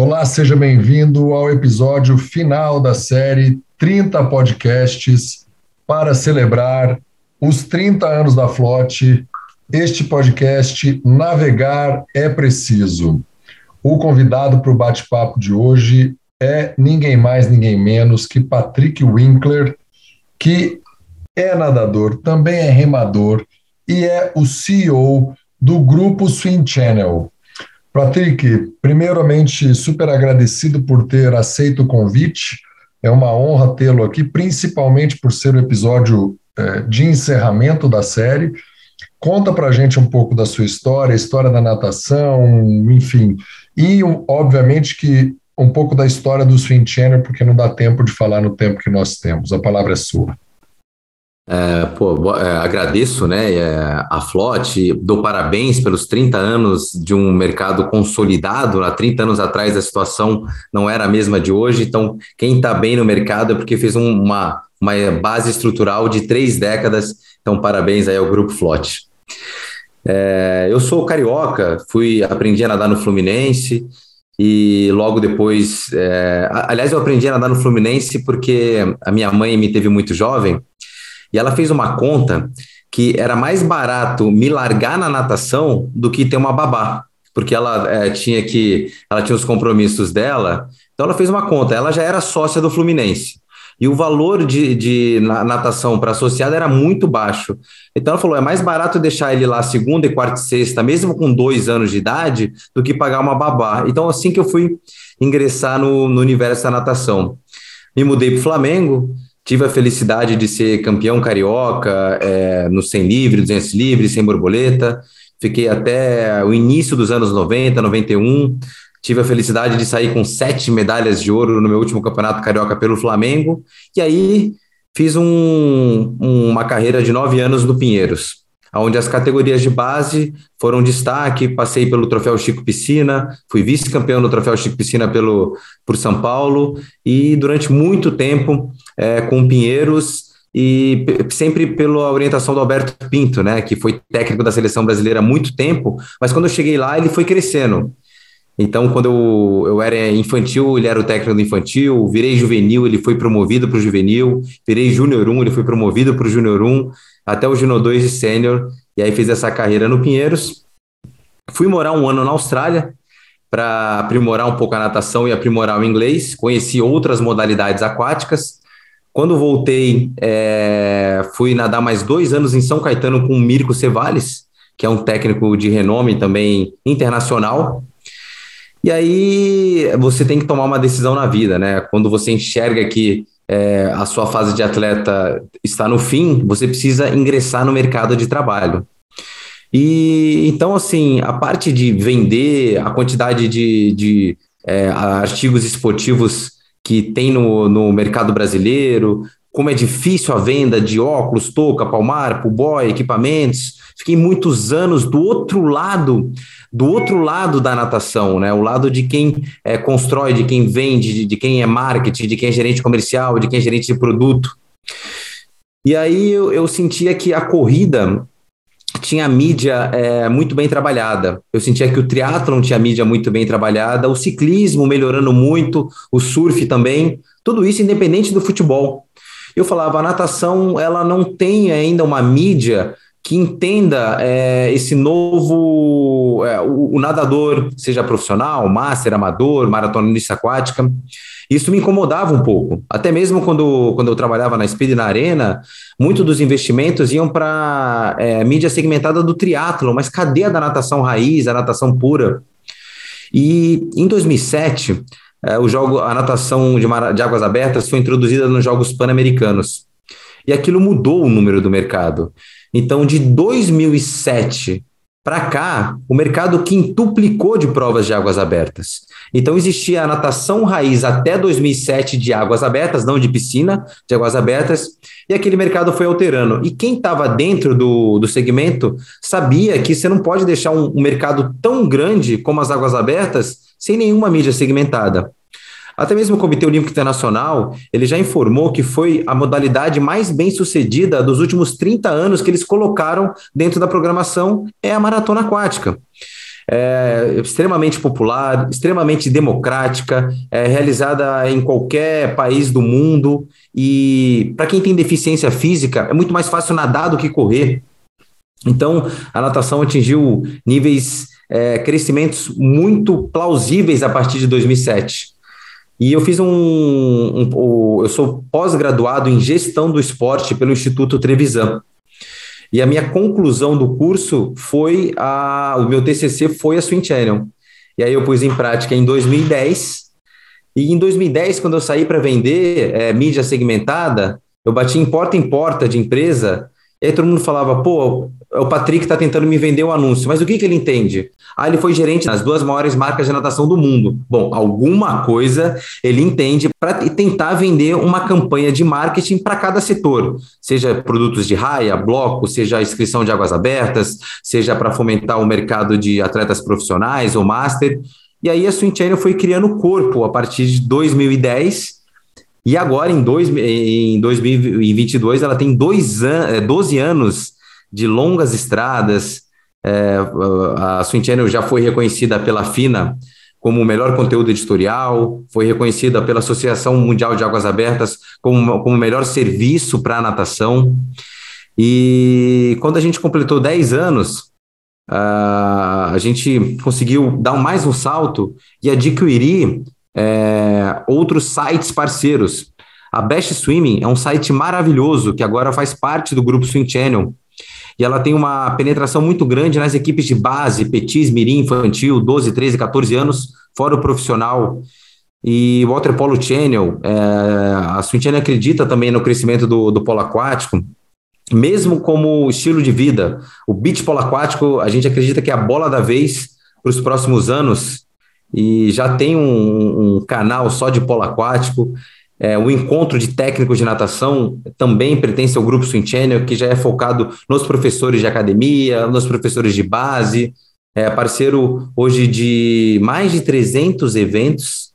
Olá, seja bem-vindo ao episódio final da série 30 podcasts para celebrar os 30 anos da Flote. Este podcast Navegar é Preciso. O convidado para o bate-papo de hoje é ninguém mais, ninguém menos que Patrick Winkler, que é nadador, também é remador e é o CEO do grupo Swim Channel. Patrick, primeiramente, super agradecido por ter aceito o convite. É uma honra tê-lo aqui, principalmente por ser o episódio é, de encerramento da série. Conta para a gente um pouco da sua história, história da natação, enfim. E, obviamente, que um pouco da história do Swim Channel, porque não dá tempo de falar no tempo que nós temos. A palavra é sua. É, pô, é, agradeço né, é, a Flote, dou parabéns pelos 30 anos de um mercado consolidado. Há 30 anos atrás a situação não era a mesma de hoje, então quem está bem no mercado é porque fez um, uma, uma base estrutural de três décadas. Então, parabéns aí ao Grupo Flote. É, eu sou carioca, fui aprendi a nadar no Fluminense e logo depois, é, aliás, eu aprendi a nadar no Fluminense porque a minha mãe me teve muito jovem e ela fez uma conta que era mais barato me largar na natação do que ter uma babá, porque ela é, tinha que, ela tinha os compromissos dela. Então ela fez uma conta. Ela já era sócia do Fluminense e o valor de, de natação para associado era muito baixo. Então ela falou: é mais barato deixar ele lá segunda e quarta e sexta, mesmo com dois anos de idade, do que pagar uma babá. Então, assim que eu fui ingressar no, no universo da natação. Me mudei para o Flamengo, Tive a felicidade de ser campeão carioca é, no 100 livre, 200 livre, sem borboleta. Fiquei até o início dos anos 90, 91. Tive a felicidade de sair com sete medalhas de ouro no meu último campeonato carioca pelo Flamengo. E aí fiz um, uma carreira de nove anos no Pinheiros onde as categorias de base foram destaque, passei pelo Troféu Chico Piscina, fui vice-campeão no Troféu Chico Piscina pelo, por São Paulo, e durante muito tempo é, com Pinheiros, e sempre pela orientação do Alberto Pinto, né, que foi técnico da seleção brasileira há muito tempo, mas quando eu cheguei lá ele foi crescendo. Então, quando eu, eu era infantil, ele era o técnico do infantil, virei juvenil, ele foi promovido para o juvenil, virei júnior 1, ele foi promovido para o júnior 1, até o Juno 2 de sênior, e aí fiz essa carreira no Pinheiros. Fui morar um ano na Austrália para aprimorar um pouco a natação e aprimorar o inglês. Conheci outras modalidades aquáticas. Quando voltei, é, fui nadar mais dois anos em São Caetano com o Mirko Cevales, que é um técnico de renome também internacional. E aí você tem que tomar uma decisão na vida, né? Quando você enxerga que é, a sua fase de atleta está no fim, você precisa ingressar no mercado de trabalho. E então, assim, a parte de vender, a quantidade de, de é, artigos esportivos que tem no, no mercado brasileiro, como é difícil a venda de óculos, touca, palmar, boy, equipamentos. Fiquei muitos anos do outro lado do outro lado da natação, né? O lado de quem é, constrói, de quem vende, de, de quem é marketing, de quem é gerente comercial, de quem é gerente de produto. E aí eu, eu sentia que a corrida tinha mídia é, muito bem trabalhada. Eu sentia que o triatlon tinha mídia muito bem trabalhada, o ciclismo melhorando muito, o surf também, tudo isso independente do futebol. Eu falava, a natação ela não tem ainda uma mídia que entenda é, esse novo, é, o, o, nadador, seja profissional, master, amador, maratonista aquática. Isso me incomodava um pouco. Até mesmo quando, quando eu trabalhava na Speed na Arena, muitos dos investimentos iam para é, mídia segmentada do triatlo, mas cadê a da natação raiz, a natação pura? E em 2007, é, o jogo, a natação de, mar, de águas abertas foi introduzida nos Jogos Pan-Americanos. E aquilo mudou o número do mercado. Então, de 2007 para cá, o mercado quintuplicou de provas de águas abertas. Então, existia a natação raiz até 2007 de águas abertas, não de piscina, de águas abertas, e aquele mercado foi alterando. E quem estava dentro do, do segmento sabia que você não pode deixar um, um mercado tão grande como as águas abertas sem nenhuma mídia segmentada. Até mesmo o Comitê Olímpico Internacional, ele já informou que foi a modalidade mais bem sucedida dos últimos 30 anos que eles colocaram dentro da programação é a maratona aquática. é, extremamente popular, extremamente democrática, é, realizada em qualquer país do mundo. E para quem tem deficiência física, é muito mais fácil nadar do que correr. Então, a natação atingiu níveis, é, crescimentos muito plausíveis a partir de 2007. E eu fiz um, um, um eu sou pós-graduado em gestão do esporte pelo Instituto Trevisan. E a minha conclusão do curso foi a, o meu TCC foi a Swing Channel. E aí eu pus em prática em 2010. E em 2010, quando eu saí para vender é, mídia segmentada, eu bati em porta em porta de empresa e aí todo mundo falava, pô, o Patrick está tentando me vender um anúncio, mas o que, que ele entende? Ah, ele foi gerente das duas maiores marcas de natação do mundo. Bom, alguma coisa ele entende para tentar vender uma campanha de marketing para cada setor, seja produtos de raia, bloco, seja inscrição de águas abertas, seja para fomentar o mercado de atletas profissionais ou master. E aí a Swing Channel foi criando corpo a partir de 2010 e agora, em, dois, em 2022, ela tem dois an 12 é, anos de longas estradas. É, a Swing Channel já foi reconhecida pela FINA como o melhor conteúdo editorial, foi reconhecida pela Associação Mundial de Águas Abertas como, o melhor serviço para a natação. E quando a gente completou 10 anos, a gente conseguiu dar mais um salto e adquirir é, outros sites parceiros. A Best Swimming é um site maravilhoso que agora faz parte do grupo Swim Channel. E ela tem uma penetração muito grande nas equipes de base, petis, mirim, infantil, 12, 13, 14 anos, fora o profissional. E o Water Polo Channel, é, a Swim Channel acredita também no crescimento do, do polo aquático, mesmo como estilo de vida. O beach polo aquático, a gente acredita que é a bola da vez para os próximos anos e já tem um, um canal só de polo aquático. É, o encontro de técnicos de natação também pertence ao grupo Swim Channel, que já é focado nos professores de academia, nos professores de base. É parceiro hoje de mais de 300 eventos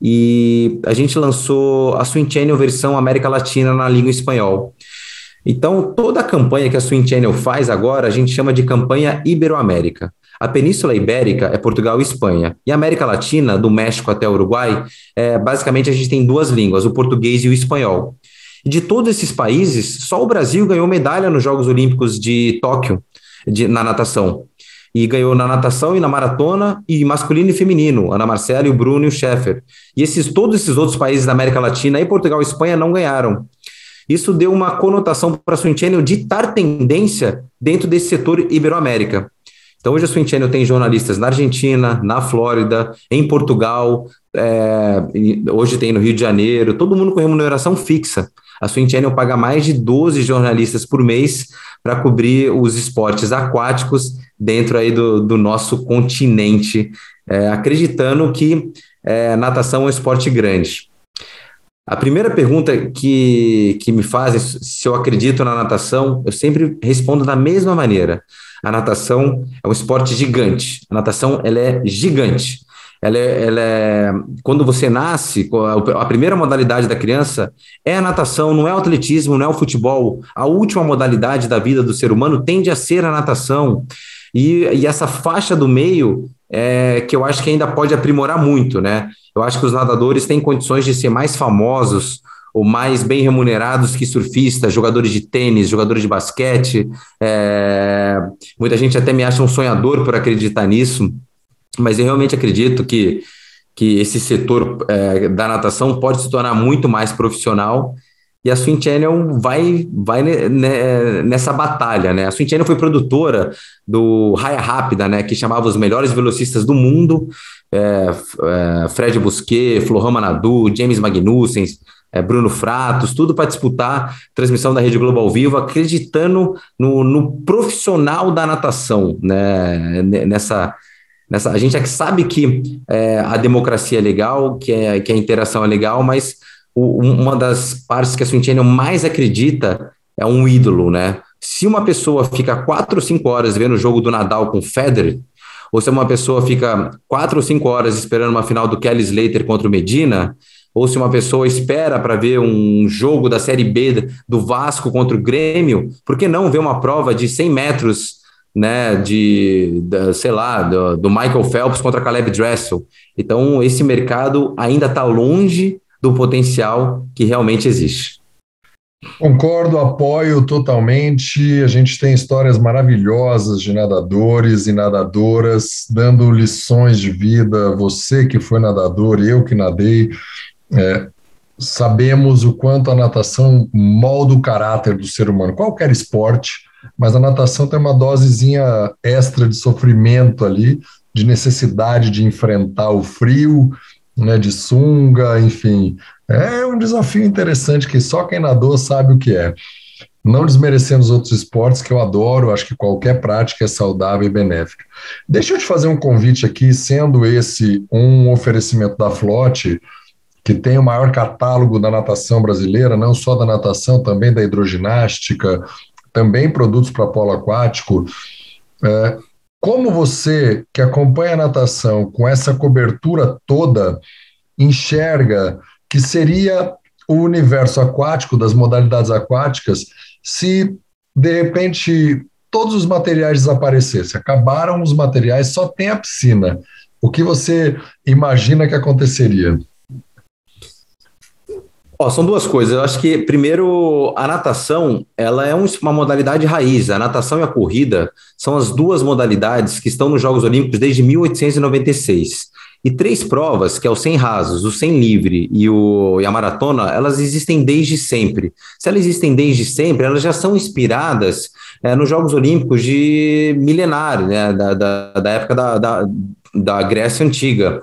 e a gente lançou a Swim Channel versão América Latina na língua espanhol. Então, toda a campanha que a Swim Channel faz agora, a gente chama de campanha Iberoamérica. A Península Ibérica é Portugal e Espanha. E a América Latina, do México até o Uruguai, é, basicamente a gente tem duas línguas, o português e o espanhol. De todos esses países, só o Brasil ganhou medalha nos Jogos Olímpicos de Tóquio, de, na natação. E ganhou na natação e na maratona, e masculino e feminino, Ana Marcela, e o Bruno e o Scheffer. E esses, todos esses outros países da América Latina, e Portugal e Espanha, não ganharam. Isso deu uma conotação para a Swim Channel ditar tendência dentro desse setor Iberoamérica. Então, hoje a Swing Channel tem jornalistas na Argentina, na Flórida, em Portugal, é, hoje tem no Rio de Janeiro, todo mundo com remuneração fixa. A Swing Channel paga mais de 12 jornalistas por mês para cobrir os esportes aquáticos dentro aí do, do nosso continente, é, acreditando que é, natação é um esporte grande. A primeira pergunta que, que me fazem se eu acredito na natação, eu sempre respondo da mesma maneira. A natação é um esporte gigante. A natação ela é gigante. Ela é, ela é, quando você nasce, a primeira modalidade da criança é a natação, não é o atletismo, não é o futebol. A última modalidade da vida do ser humano tende a ser a natação. E, e essa faixa do meio é que eu acho que ainda pode aprimorar muito, né? Eu acho que os nadadores têm condições de ser mais famosos, ou mais bem remunerados que surfistas, jogadores de tênis, jogadores de basquete. É... Muita gente até me acha um sonhador por acreditar nisso, mas eu realmente acredito que, que esse setor é, da natação pode se tornar muito mais profissional e a Swing Channel vai, vai nessa batalha, né? A Swing Channel foi produtora do Raia Rápida, né? Que chamava os melhores velocistas do mundo. É, é, Fred Busquet, Florama Nadu, James Magnussen, é, Bruno Fratos, tudo para disputar transmissão da Rede Globo ao vivo, acreditando no, no profissional da natação, né? Nessa, nessa, a gente é que sabe que é, a democracia é legal, que, é, que a interação é legal, mas o, uma das partes que a Channel mais acredita é um ídolo, né? Se uma pessoa fica quatro ou cinco horas vendo o jogo do Nadal com o Federer, ou se uma pessoa fica quatro ou cinco horas esperando uma final do Kelly Slater contra o Medina, ou se uma pessoa espera para ver um jogo da Série B do Vasco contra o Grêmio, por que não ver uma prova de 100 metros né, de, sei lá, do, do, Michael Phelps contra Caleb Dressel. Então, esse mercado ainda está longe do potencial que realmente existe. Concordo, apoio totalmente. A gente tem histórias maravilhosas de nadadores e nadadoras dando lições de vida. Você que foi nadador, eu que nadei, é, sabemos o quanto a natação molda o caráter do ser humano, qualquer esporte, mas a natação tem uma dosezinha extra de sofrimento ali, de necessidade de enfrentar o frio, né, de sunga, enfim. É um desafio interessante que só quem nadou sabe o que é. Não desmerecendo os outros esportes que eu adoro, acho que qualquer prática é saudável e benéfica. Deixa eu te fazer um convite aqui, sendo esse um oferecimento da Flote, que tem o maior catálogo da natação brasileira, não só da natação, também da hidroginástica, também produtos para polo aquático. É, como você, que acompanha a natação com essa cobertura toda, enxerga que seria o universo aquático, das modalidades aquáticas, se de repente todos os materiais desaparecessem? Acabaram os materiais, só tem a piscina. O que você imagina que aconteceria? Oh, são duas coisas. Eu acho que, primeiro, a natação ela é uma modalidade raiz. A natação e a corrida são as duas modalidades que estão nos Jogos Olímpicos desde 1896. E três provas, que é o 100 rasos, o 100 livre e, o, e a maratona, elas existem desde sempre. Se elas existem desde sempre, elas já são inspiradas é, nos Jogos Olímpicos de milenário, né, da, da, da época da, da, da Grécia Antiga.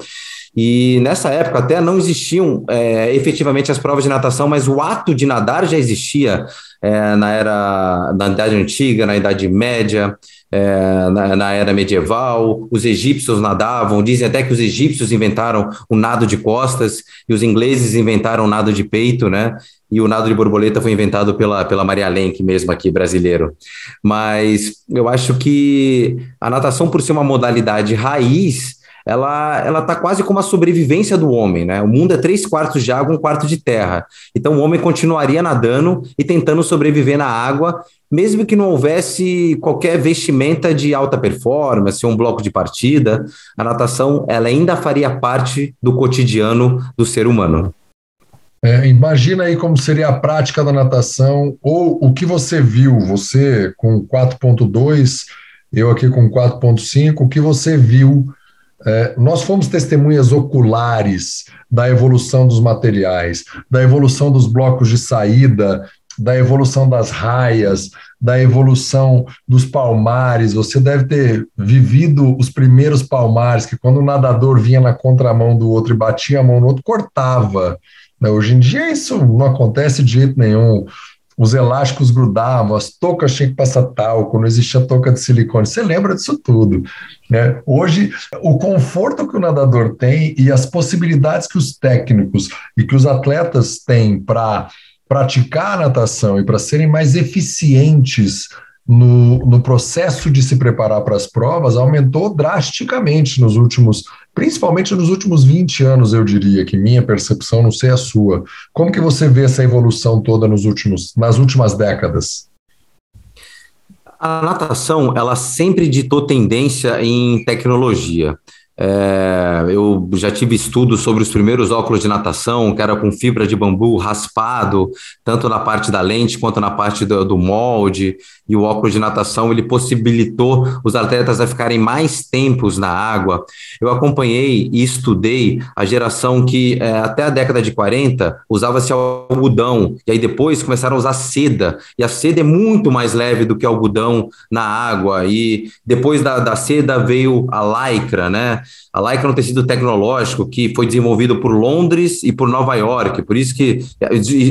E nessa época até não existiam é, efetivamente as provas de natação, mas o ato de nadar já existia é, na era na Idade Antiga, na Idade Média, é, na, na, era medieval. Os egípcios nadavam, dizem até que os egípcios inventaram o nado de costas e os ingleses inventaram o nado de peito, né? E o nado de borboleta foi inventado pela, pela Maria Lenk, mesmo aqui brasileiro. Mas eu acho que a natação, por ser uma modalidade raiz, ela ela está quase como a sobrevivência do homem, né? O mundo é três quartos de água, um quarto de terra. Então o homem continuaria nadando e tentando sobreviver na água, mesmo que não houvesse qualquer vestimenta de alta performance, um bloco de partida, a natação ela ainda faria parte do cotidiano do ser humano. É, imagina aí como seria a prática da natação ou o que você viu, você com 4.2, eu aqui com 4.5, o que você viu é, nós fomos testemunhas oculares da evolução dos materiais, da evolução dos blocos de saída, da evolução das raias, da evolução dos palmares. Você deve ter vivido os primeiros palmares, que quando o nadador vinha na contramão do outro e batia a mão no outro, cortava. Né? Hoje em dia isso não acontece de jeito nenhum os elásticos grudavam, as toucas tinham que passar talco, não existia touca de silicone. Você lembra disso tudo. Né? Hoje, o conforto que o nadador tem e as possibilidades que os técnicos e que os atletas têm para praticar a natação e para serem mais eficientes no, no processo de se preparar para as provas aumentou drasticamente nos últimos, principalmente nos últimos 20 anos, eu diria, que minha percepção, não sei a sua. Como que você vê essa evolução toda nos últimos, nas últimas décadas? A natação, ela sempre ditou tendência em tecnologia. É, eu já tive estudos sobre os primeiros óculos de natação, que era com fibra de bambu raspado, tanto na parte da lente quanto na parte do, do molde. E o óculos de natação ele possibilitou os atletas a ficarem mais tempos na água. Eu acompanhei e estudei a geração que é, até a década de 40 usava-se algodão, e aí depois começaram a usar seda. E a seda é muito mais leve do que algodão na água. E depois da, da seda veio a lycra, né? A Leica é um tecido tecnológico que foi desenvolvido por Londres e por Nova York, por isso que,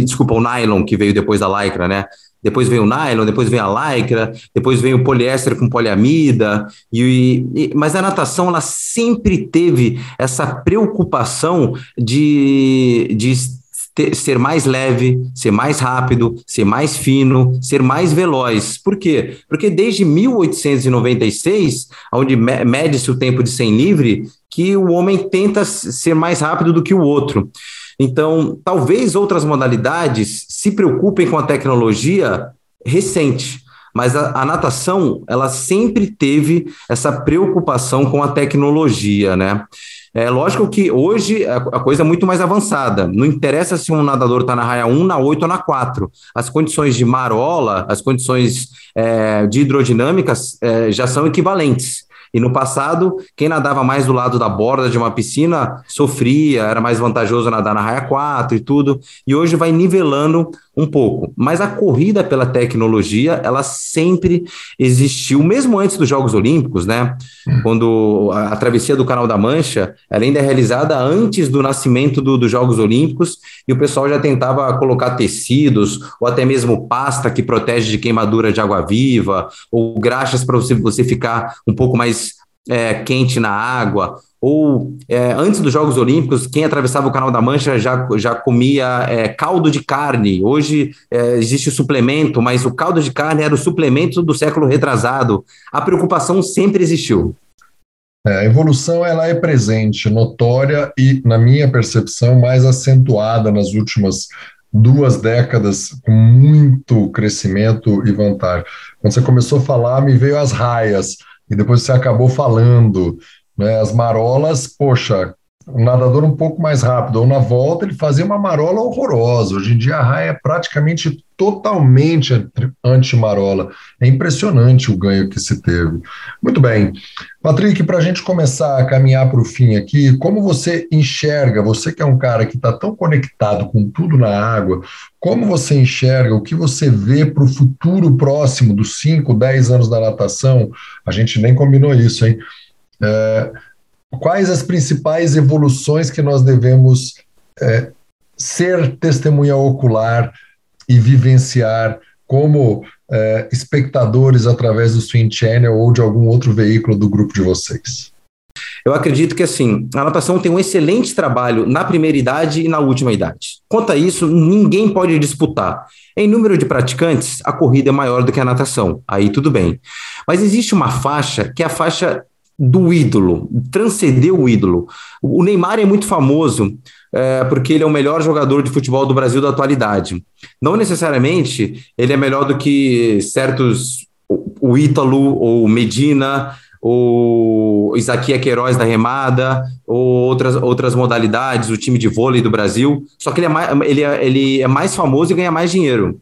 desculpa, o nylon que veio depois da Lycra, né? Depois vem o nylon, depois vem a lycra, depois vem o poliéster com poliamida. E, e, mas a natação ela sempre teve essa preocupação de, de ter, ser mais leve, ser mais rápido, ser mais fino, ser mais veloz. Por quê? Porque desde 1896, onde mede-se o tempo de 100 livre, que o homem tenta ser mais rápido do que o outro. Então, talvez outras modalidades se preocupem com a tecnologia recente. Mas a, a, natação ela sempre teve essa preocupação com a tecnologia, né? É lógico que hoje a, a coisa é muito mais avançada. Não interessa se um nadador está na raia 1, na 8 ou na 4. As condições de marola, as condições é, de hidrodinâmicas é, já são equivalentes. E no passado, quem nadava mais do lado da borda de uma piscina sofria, era mais vantajoso nadar na raia 4 e tudo. E hoje vai nivelando um pouco. Mas a corrida pela tecnologia, ela sempre existiu, mesmo antes dos Jogos Olímpicos, né? Quando a, a travessia do Canal da Mancha, ela ainda é realizada antes do nascimento do, dos Jogos Olímpicos, e o pessoal já tentava colocar tecidos, ou até mesmo pasta que protege de queimadura de água viva, ou graxas para você, você ficar um pouco mais é, quente na água, ou é, antes dos Jogos Olímpicos, quem atravessava o Canal da Mancha já, já comia é, caldo de carne. Hoje é, existe o suplemento, mas o caldo de carne era o suplemento do século retrasado. A preocupação sempre existiu. É, a evolução ela é presente, notória e, na minha percepção, mais acentuada nas últimas duas décadas, com muito crescimento e vantagem. Quando você começou a falar, me veio as raias, e depois você acabou falando né? As marolas, poxa, um nadador um pouco mais rápido, ou na volta ele fazia uma marola horrorosa. Hoje em dia a raia é praticamente totalmente anti-marola. É impressionante o ganho que se teve. Muito bem. Patrick, para a gente começar a caminhar para o fim aqui, como você enxerga, você que é um cara que está tão conectado com tudo na água, como você enxerga, o que você vê para o futuro próximo dos 5, 10 anos da natação? A gente nem combinou isso, hein? É, quais as principais evoluções que nós devemos é, ser testemunha ocular e vivenciar como é, espectadores através do Swing Channel ou de algum outro veículo do grupo de vocês? Eu acredito que assim, a natação tem um excelente trabalho na primeira idade e na última idade. Quanto a isso, ninguém pode disputar. Em número de praticantes, a corrida é maior do que a natação. Aí tudo bem. Mas existe uma faixa que é a faixa do ídolo, transcender o ídolo. O Neymar é muito famoso é, porque ele é o melhor jogador de futebol do Brasil da atualidade. Não necessariamente ele é melhor do que certos, o Ítalo ou Medina, ou Isaquia Queiroz da remada, ou outras, outras modalidades, o time de vôlei do Brasil. Só que ele é mais, ele é, ele é mais famoso e ganha mais dinheiro.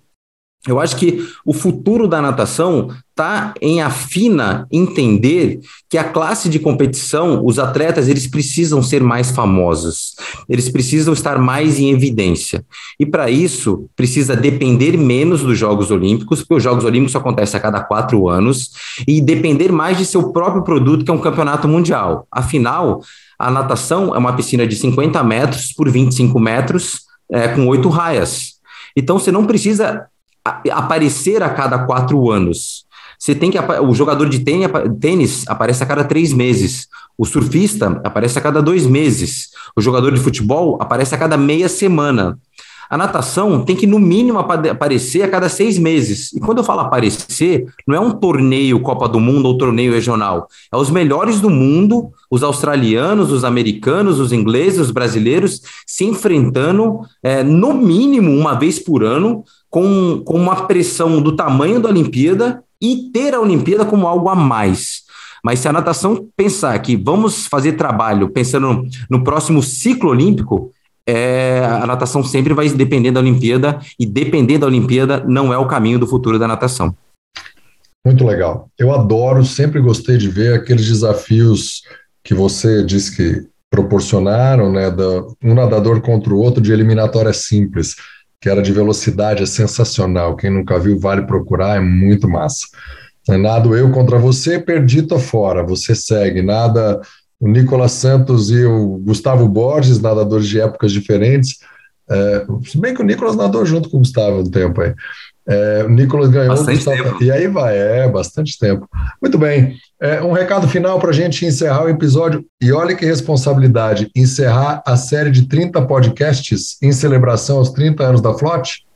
Eu acho que o futuro da natação está em afina entender que a classe de competição, os atletas, eles precisam ser mais famosos, eles precisam estar mais em evidência. E para isso, precisa depender menos dos Jogos Olímpicos, porque os Jogos Olímpicos acontecem a cada quatro anos, e depender mais de seu próprio produto, que é um campeonato mundial. Afinal, a natação é uma piscina de 50 metros por 25 metros, é, com oito raias. Então, você não precisa aparecer a cada quatro anos. Você tem que o jogador de tênis aparece a cada três meses, o surfista aparece a cada dois meses, o jogador de futebol aparece a cada meia semana. A natação tem que, no mínimo, aparecer a cada seis meses. E quando eu falo aparecer, não é um torneio Copa do Mundo ou torneio regional. É os melhores do mundo, os australianos, os americanos, os ingleses, os brasileiros, se enfrentando, é, no mínimo, uma vez por ano, com, com uma pressão do tamanho da Olimpíada e ter a Olimpíada como algo a mais. Mas se a natação pensar que vamos fazer trabalho pensando no próximo ciclo olímpico, é, a natação sempre vai depender da Olimpíada e depender da Olimpíada não é o caminho do futuro da natação. Muito legal. Eu adoro, sempre gostei de ver aqueles desafios que você disse que proporcionaram, né, da, um nadador contra o outro de eliminatória simples que era de velocidade, é sensacional. Quem nunca viu, vale procurar, é muito massa. É nado eu contra você, perdi, tô fora. Você segue. Nada o Nicolas Santos e o Gustavo Borges, nadadores de épocas diferentes. É, se bem que o Nicolas nadou junto com o Gustavo um tempo aí. É, o Nicolas ganhou. Gustavo, e aí vai, é, bastante tempo. Muito bem. É, um recado final para a gente encerrar o episódio. E olha que responsabilidade, encerrar a série de 30 podcasts em celebração aos 30 anos da Flot.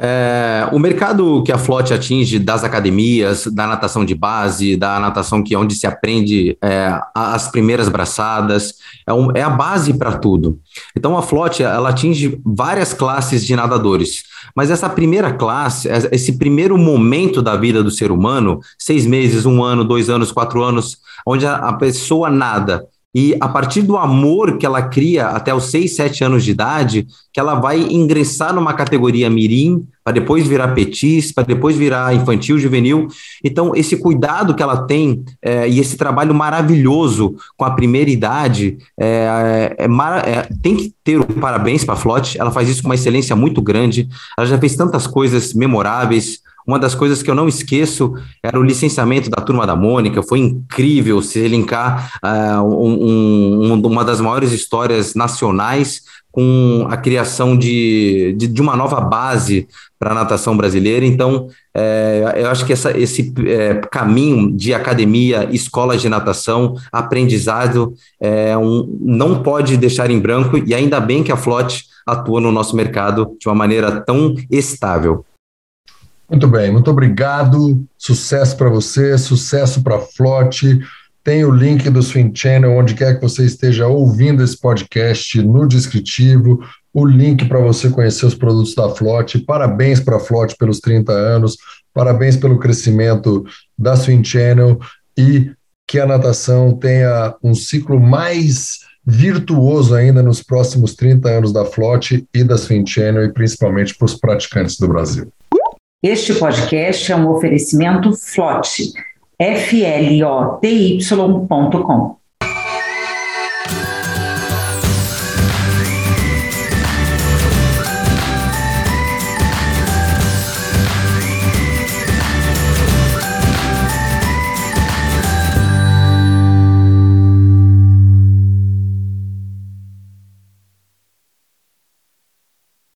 É, o mercado que a Flote atinge das academias, da natação de base, da natação que é onde se aprende é, as primeiras braçadas, é, um, é a base para tudo. Então a Flote ela atinge várias classes de nadadores, mas essa primeira classe, esse primeiro momento da vida do ser humano, seis meses, um ano, dois anos, quatro anos, onde a, a pessoa nada e a partir do amor que ela cria até os 6, 7 anos de idade, que ela vai ingressar numa categoria mirim, para depois virar petis, para depois virar infantil, juvenil. Então, esse cuidado que ela tem é, e esse trabalho maravilhoso com a primeira idade, é, é, é tem que ter o parabéns para a Flote. Ela faz isso com uma excelência muito grande. Ela já fez tantas coisas memoráveis, uma das coisas que eu não esqueço era o licenciamento da Turma da Mônica, foi incrível se linkar uh, um, um, uma das maiores histórias nacionais com a criação de, de, de uma nova base para a natação brasileira. Então, é, eu acho que essa, esse é, caminho de academia, escola de natação, aprendizado, é, um, não pode deixar em branco, e ainda bem que a Flote atua no nosso mercado de uma maneira tão estável. Muito bem, muito obrigado. Sucesso para você, sucesso para a Flote. Tem o link do Swing Channel, onde quer que você esteja ouvindo esse podcast, no descritivo. O link para você conhecer os produtos da Flote. Parabéns para a Flote pelos 30 anos. Parabéns pelo crescimento da Swing Channel e que a natação tenha um ciclo mais virtuoso ainda nos próximos 30 anos da Flote e da Swing Channel e principalmente para os praticantes do Brasil. Este podcast é um oferecimento FLOT, F-L-O-T-Y.com.